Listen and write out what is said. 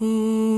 嗯